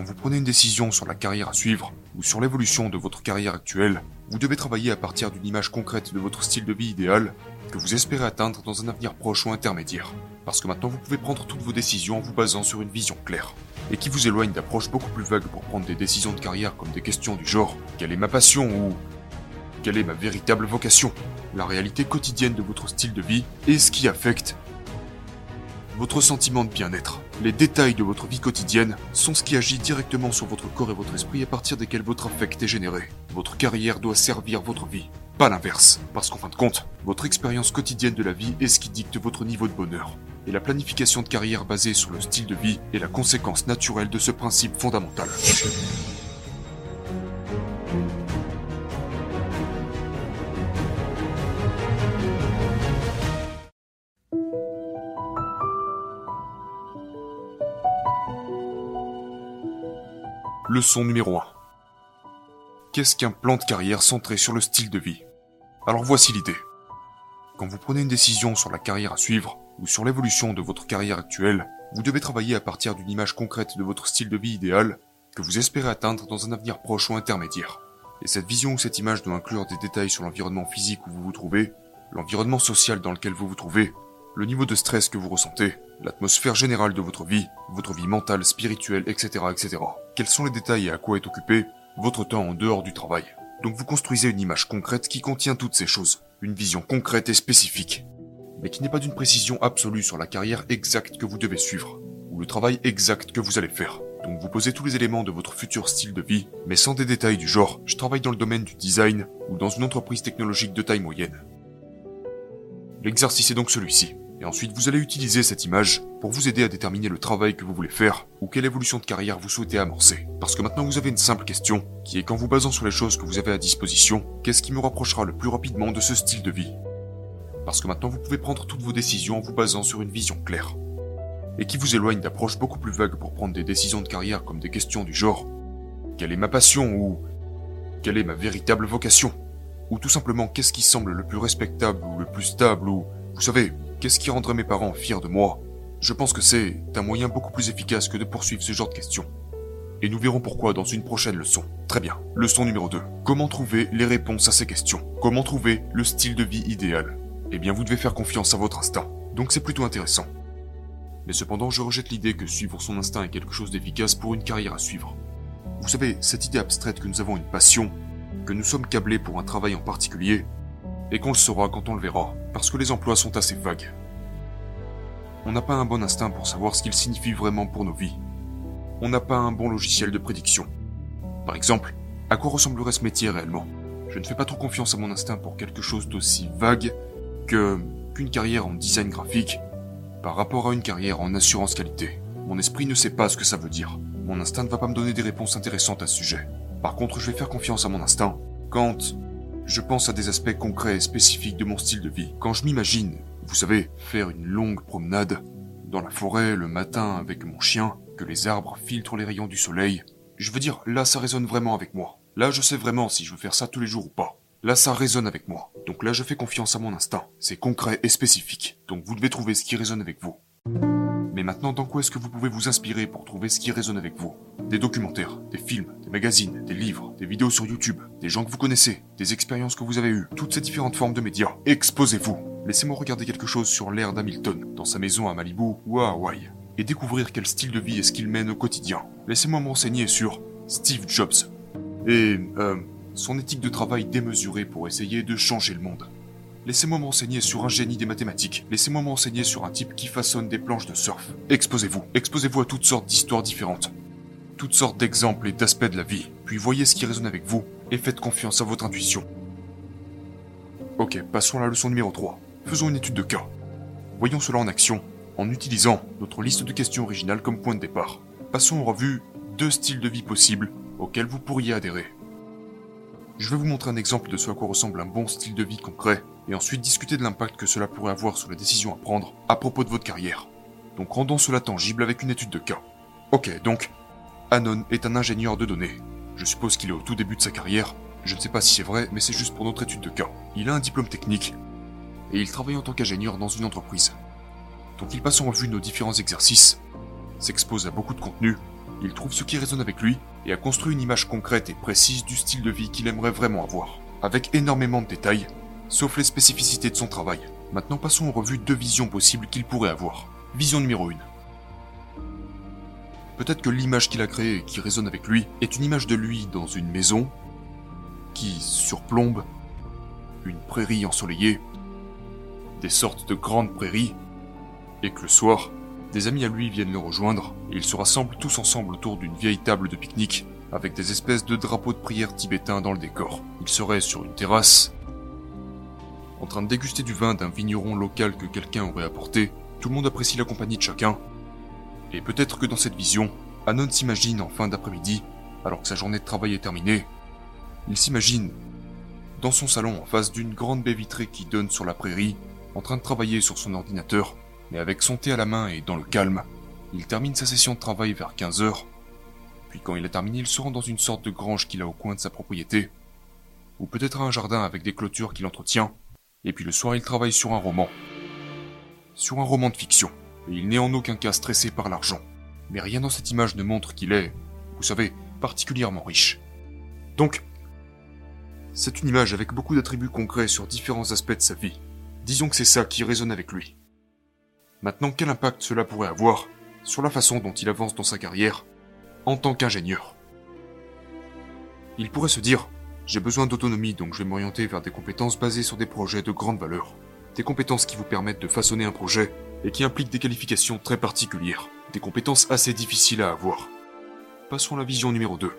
Quand vous prenez une décision sur la carrière à suivre ou sur l'évolution de votre carrière actuelle, vous devez travailler à partir d'une image concrète de votre style de vie idéal que vous espérez atteindre dans un avenir proche ou intermédiaire. Parce que maintenant vous pouvez prendre toutes vos décisions en vous basant sur une vision claire et qui vous éloigne d'approches beaucoup plus vagues pour prendre des décisions de carrière comme des questions du genre quelle est ma passion? ou quelle est ma véritable vocation? La réalité quotidienne de votre style de vie et ce qui affecte votre sentiment de bien-être. Les détails de votre vie quotidienne sont ce qui agit directement sur votre corps et votre esprit à partir desquels votre affect est généré. Votre carrière doit servir votre vie, pas l'inverse. Parce qu'en fin de compte, votre expérience quotidienne de la vie est ce qui dicte votre niveau de bonheur. Et la planification de carrière basée sur le style de vie est la conséquence naturelle de ce principe fondamental. Leçon numéro 1. Qu'est-ce qu'un plan de carrière centré sur le style de vie? Alors voici l'idée. Quand vous prenez une décision sur la carrière à suivre ou sur l'évolution de votre carrière actuelle, vous devez travailler à partir d'une image concrète de votre style de vie idéal que vous espérez atteindre dans un avenir proche ou intermédiaire. Et cette vision ou cette image doit inclure des détails sur l'environnement physique où vous vous trouvez, l'environnement social dans lequel vous vous trouvez, le niveau de stress que vous ressentez, l'atmosphère générale de votre vie, votre vie mentale, spirituelle, etc., etc. Quels sont les détails et à quoi est occupé votre temps en dehors du travail? Donc vous construisez une image concrète qui contient toutes ces choses, une vision concrète et spécifique, mais qui n'est pas d'une précision absolue sur la carrière exacte que vous devez suivre, ou le travail exact que vous allez faire. Donc vous posez tous les éléments de votre futur style de vie, mais sans des détails du genre je travaille dans le domaine du design ou dans une entreprise technologique de taille moyenne. L'exercice est donc celui-ci. Et ensuite, vous allez utiliser cette image pour vous aider à déterminer le travail que vous voulez faire ou quelle évolution de carrière vous souhaitez amorcer. Parce que maintenant vous avez une simple question, qui est qu'en vous basant sur les choses que vous avez à disposition, qu'est-ce qui me rapprochera le plus rapidement de ce style de vie? Parce que maintenant vous pouvez prendre toutes vos décisions en vous basant sur une vision claire. Et qui vous éloigne d'approches beaucoup plus vagues pour prendre des décisions de carrière comme des questions du genre quelle est ma passion? ou quelle est ma véritable vocation? Ou tout simplement qu'est-ce qui semble le plus respectable ou le plus stable? ou, vous savez, Qu'est-ce qui rendrait mes parents fiers de moi? Je pense que c'est un moyen beaucoup plus efficace que de poursuivre ce genre de questions. Et nous verrons pourquoi dans une prochaine leçon. Très bien. Leçon numéro 2. Comment trouver les réponses à ces questions? Comment trouver le style de vie idéal? Eh bien, vous devez faire confiance à votre instinct. Donc c'est plutôt intéressant. Mais cependant, je rejette l'idée que suivre son instinct est quelque chose d'efficace pour une carrière à suivre. Vous savez, cette idée abstraite que nous avons une passion, que nous sommes câblés pour un travail en particulier, et qu'on le saura quand on le verra, parce que les emplois sont assez vagues. On n'a pas un bon instinct pour savoir ce qu'ils signifient vraiment pour nos vies. On n'a pas un bon logiciel de prédiction. Par exemple, à quoi ressemblerait ce métier réellement? Je ne fais pas trop confiance à mon instinct pour quelque chose d'aussi vague que qu'une carrière en design graphique par rapport à une carrière en assurance qualité. Mon esprit ne sait pas ce que ça veut dire. Mon instinct ne va pas me donner des réponses intéressantes à ce sujet. Par contre, je vais faire confiance à mon instinct quand je pense à des aspects concrets et spécifiques de mon style de vie. Quand je m'imagine, vous savez, faire une longue promenade dans la forêt le matin avec mon chien, que les arbres filtrent les rayons du soleil, je veux dire, là ça résonne vraiment avec moi. Là je sais vraiment si je veux faire ça tous les jours ou pas. Là ça résonne avec moi. Donc là je fais confiance à mon instinct. C'est concret et spécifique. Donc vous devez trouver ce qui résonne avec vous. Mais maintenant, dans quoi est-ce que vous pouvez vous inspirer pour trouver ce qui résonne avec vous? Des documentaires, des films, des magazines, des livres, des vidéos sur YouTube, des gens que vous connaissez, des expériences que vous avez eues, toutes ces différentes formes de médias. Exposez-vous Laissez-moi regarder quelque chose sur l'ère d'Hamilton, dans sa maison à Malibu ou à Hawaï, et découvrir quel style de vie est-ce qu'il mène au quotidien. Laissez-moi m'enseigner sur Steve Jobs et euh, son éthique de travail démesurée pour essayer de changer le monde. Laissez-moi m'enseigner sur un génie des mathématiques. Laissez-moi m'enseigner sur un type qui façonne des planches de surf. Exposez-vous. Exposez-vous à toutes sortes d'histoires différentes. Toutes sortes d'exemples et d'aspects de la vie. Puis voyez ce qui résonne avec vous et faites confiance à votre intuition. Ok, passons à la leçon numéro 3. Faisons une étude de cas. Voyons cela en action en utilisant notre liste de questions originales comme point de départ. Passons en revue deux styles de vie possibles auxquels vous pourriez adhérer. Je vais vous montrer un exemple de ce à quoi ressemble un bon style de vie concret, et ensuite discuter de l'impact que cela pourrait avoir sur les décisions à prendre à propos de votre carrière. Donc rendons cela tangible avec une étude de cas. Ok, donc, Anon est un ingénieur de données. Je suppose qu'il est au tout début de sa carrière. Je ne sais pas si c'est vrai, mais c'est juste pour notre étude de cas. Il a un diplôme technique, et il travaille en tant qu'ingénieur dans une entreprise. Donc il passe en revue nos différents exercices, s'expose à beaucoup de contenu, Il trouve ce qui résonne avec lui et a construit une image concrète et précise du style de vie qu'il aimerait vraiment avoir, avec énormément de détails, sauf les spécificités de son travail. Maintenant passons en revue deux visions possibles qu'il pourrait avoir. Vision numéro 1. Peut-être que l'image qu'il a créée et qui résonne avec lui est une image de lui dans une maison qui surplombe une prairie ensoleillée, des sortes de grandes prairies, et que le soir, des amis à lui viennent le rejoindre et ils se rassemblent tous ensemble autour d'une vieille table de pique-nique avec des espèces de drapeaux de prière tibétains dans le décor. Ils seraient sur une terrasse, en train de déguster du vin d'un vigneron local que quelqu'un aurait apporté. Tout le monde apprécie la compagnie de chacun. Et peut-être que dans cette vision, Anon s'imagine en fin d'après-midi, alors que sa journée de travail est terminée, il s'imagine dans son salon en face d'une grande baie vitrée qui donne sur la prairie, en train de travailler sur son ordinateur, mais avec son thé à la main et dans le calme. Il termine sa session de travail vers 15 heures. Puis quand il a terminé, il se rend dans une sorte de grange qu'il a au coin de sa propriété. Ou peut-être un jardin avec des clôtures qu'il entretient. Et puis le soir, il travaille sur un roman. Sur un roman de fiction. Et il n'est en aucun cas stressé par l'argent. Mais rien dans cette image ne montre qu'il est, vous savez, particulièrement riche. Donc, c'est une image avec beaucoup d'attributs concrets sur différents aspects de sa vie. Disons que c'est ça qui résonne avec lui. Maintenant, quel impact cela pourrait avoir sur la façon dont il avance dans sa carrière en tant qu'ingénieur? Il pourrait se dire, j'ai besoin d'autonomie donc je vais m'orienter vers des compétences basées sur des projets de grande valeur. Des compétences qui vous permettent de façonner un projet et qui impliquent des qualifications très particulières. Des compétences assez difficiles à avoir. Passons à la vision numéro 2.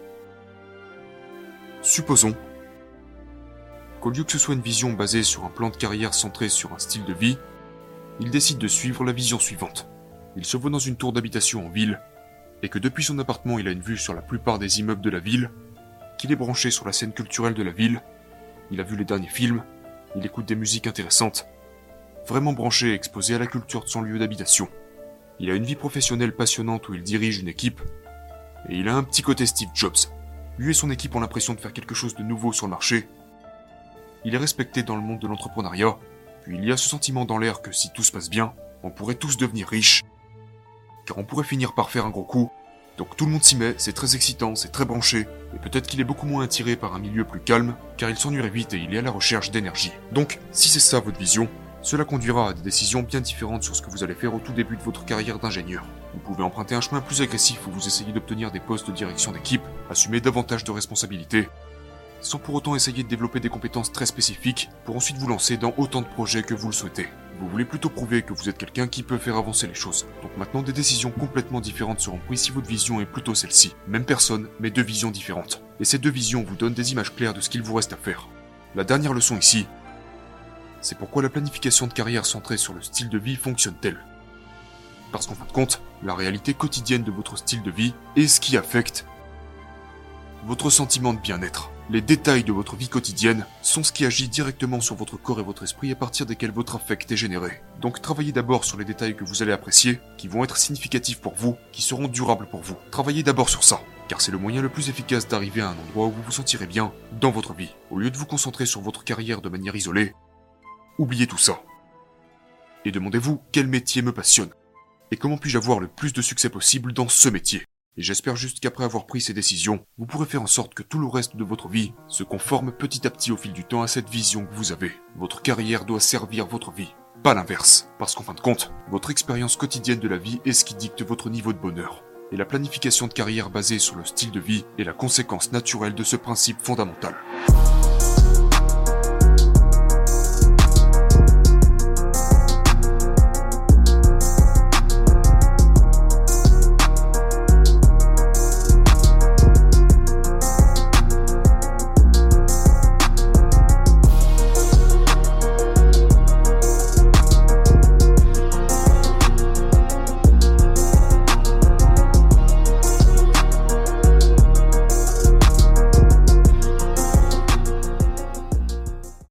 Supposons qu'au lieu que ce soit une vision basée sur un plan de carrière centré sur un style de vie, il décide de suivre la vision suivante. Il se voit dans une tour d'habitation en ville, et que depuis son appartement il a une vue sur la plupart des immeubles de la ville, qu'il est branché sur la scène culturelle de la ville, il a vu les derniers films, il écoute des musiques intéressantes, vraiment branché et exposé à la culture de son lieu d'habitation. Il a une vie professionnelle passionnante où il dirige une équipe, et il a un petit côté Steve Jobs. Lui et son équipe ont l'impression de faire quelque chose de nouveau sur le marché. Il est respecté dans le monde de l'entrepreneuriat, puis il y a ce sentiment dans l'air que si tout se passe bien, on pourrait tous devenir riches. Car on pourrait finir par faire un gros coup. Donc tout le monde s'y met, c'est très excitant, c'est très branché, et peut-être qu'il est beaucoup moins attiré par un milieu plus calme, car il s'ennuierait vite et il est à la recherche d'énergie. Donc, si c'est ça votre vision, cela conduira à des décisions bien différentes sur ce que vous allez faire au tout début de votre carrière d'ingénieur. Vous pouvez emprunter un chemin plus agressif où vous essayez d'obtenir des postes de direction d'équipe, assumer davantage de responsabilités, sans pour autant essayer de développer des compétences très spécifiques pour ensuite vous lancer dans autant de projets que vous le souhaitez. Vous voulez plutôt prouver que vous êtes quelqu'un qui peut faire avancer les choses. Donc maintenant des décisions complètement différentes seront prises si votre vision est plutôt celle-ci. Même personne, mais deux visions différentes. Et ces deux visions vous donnent des images claires de ce qu'il vous reste à faire. La dernière leçon ici, c'est pourquoi la planification de carrière centrée sur le style de vie fonctionne-t-elle? Parce qu'en fin de compte, la réalité quotidienne de votre style de vie est ce qui affecte votre sentiment de bien-être. Les détails de votre vie quotidienne sont ce qui agit directement sur votre corps et votre esprit à partir desquels votre affect est généré. Donc travaillez d'abord sur les détails que vous allez apprécier, qui vont être significatifs pour vous, qui seront durables pour vous. Travaillez d'abord sur ça, car c'est le moyen le plus efficace d'arriver à un endroit où vous vous sentirez bien dans votre vie. Au lieu de vous concentrer sur votre carrière de manière isolée, oubliez tout ça. Et demandez-vous quel métier me passionne, et comment puis-je avoir le plus de succès possible dans ce métier? Et j'espère juste qu'après avoir pris ces décisions, vous pourrez faire en sorte que tout le reste de votre vie se conforme petit à petit au fil du temps à cette vision que vous avez. Votre carrière doit servir votre vie, pas l'inverse. Parce qu'en fin de compte, votre expérience quotidienne de la vie est ce qui dicte votre niveau de bonheur. Et la planification de carrière basée sur le style de vie est la conséquence naturelle de ce principe fondamental.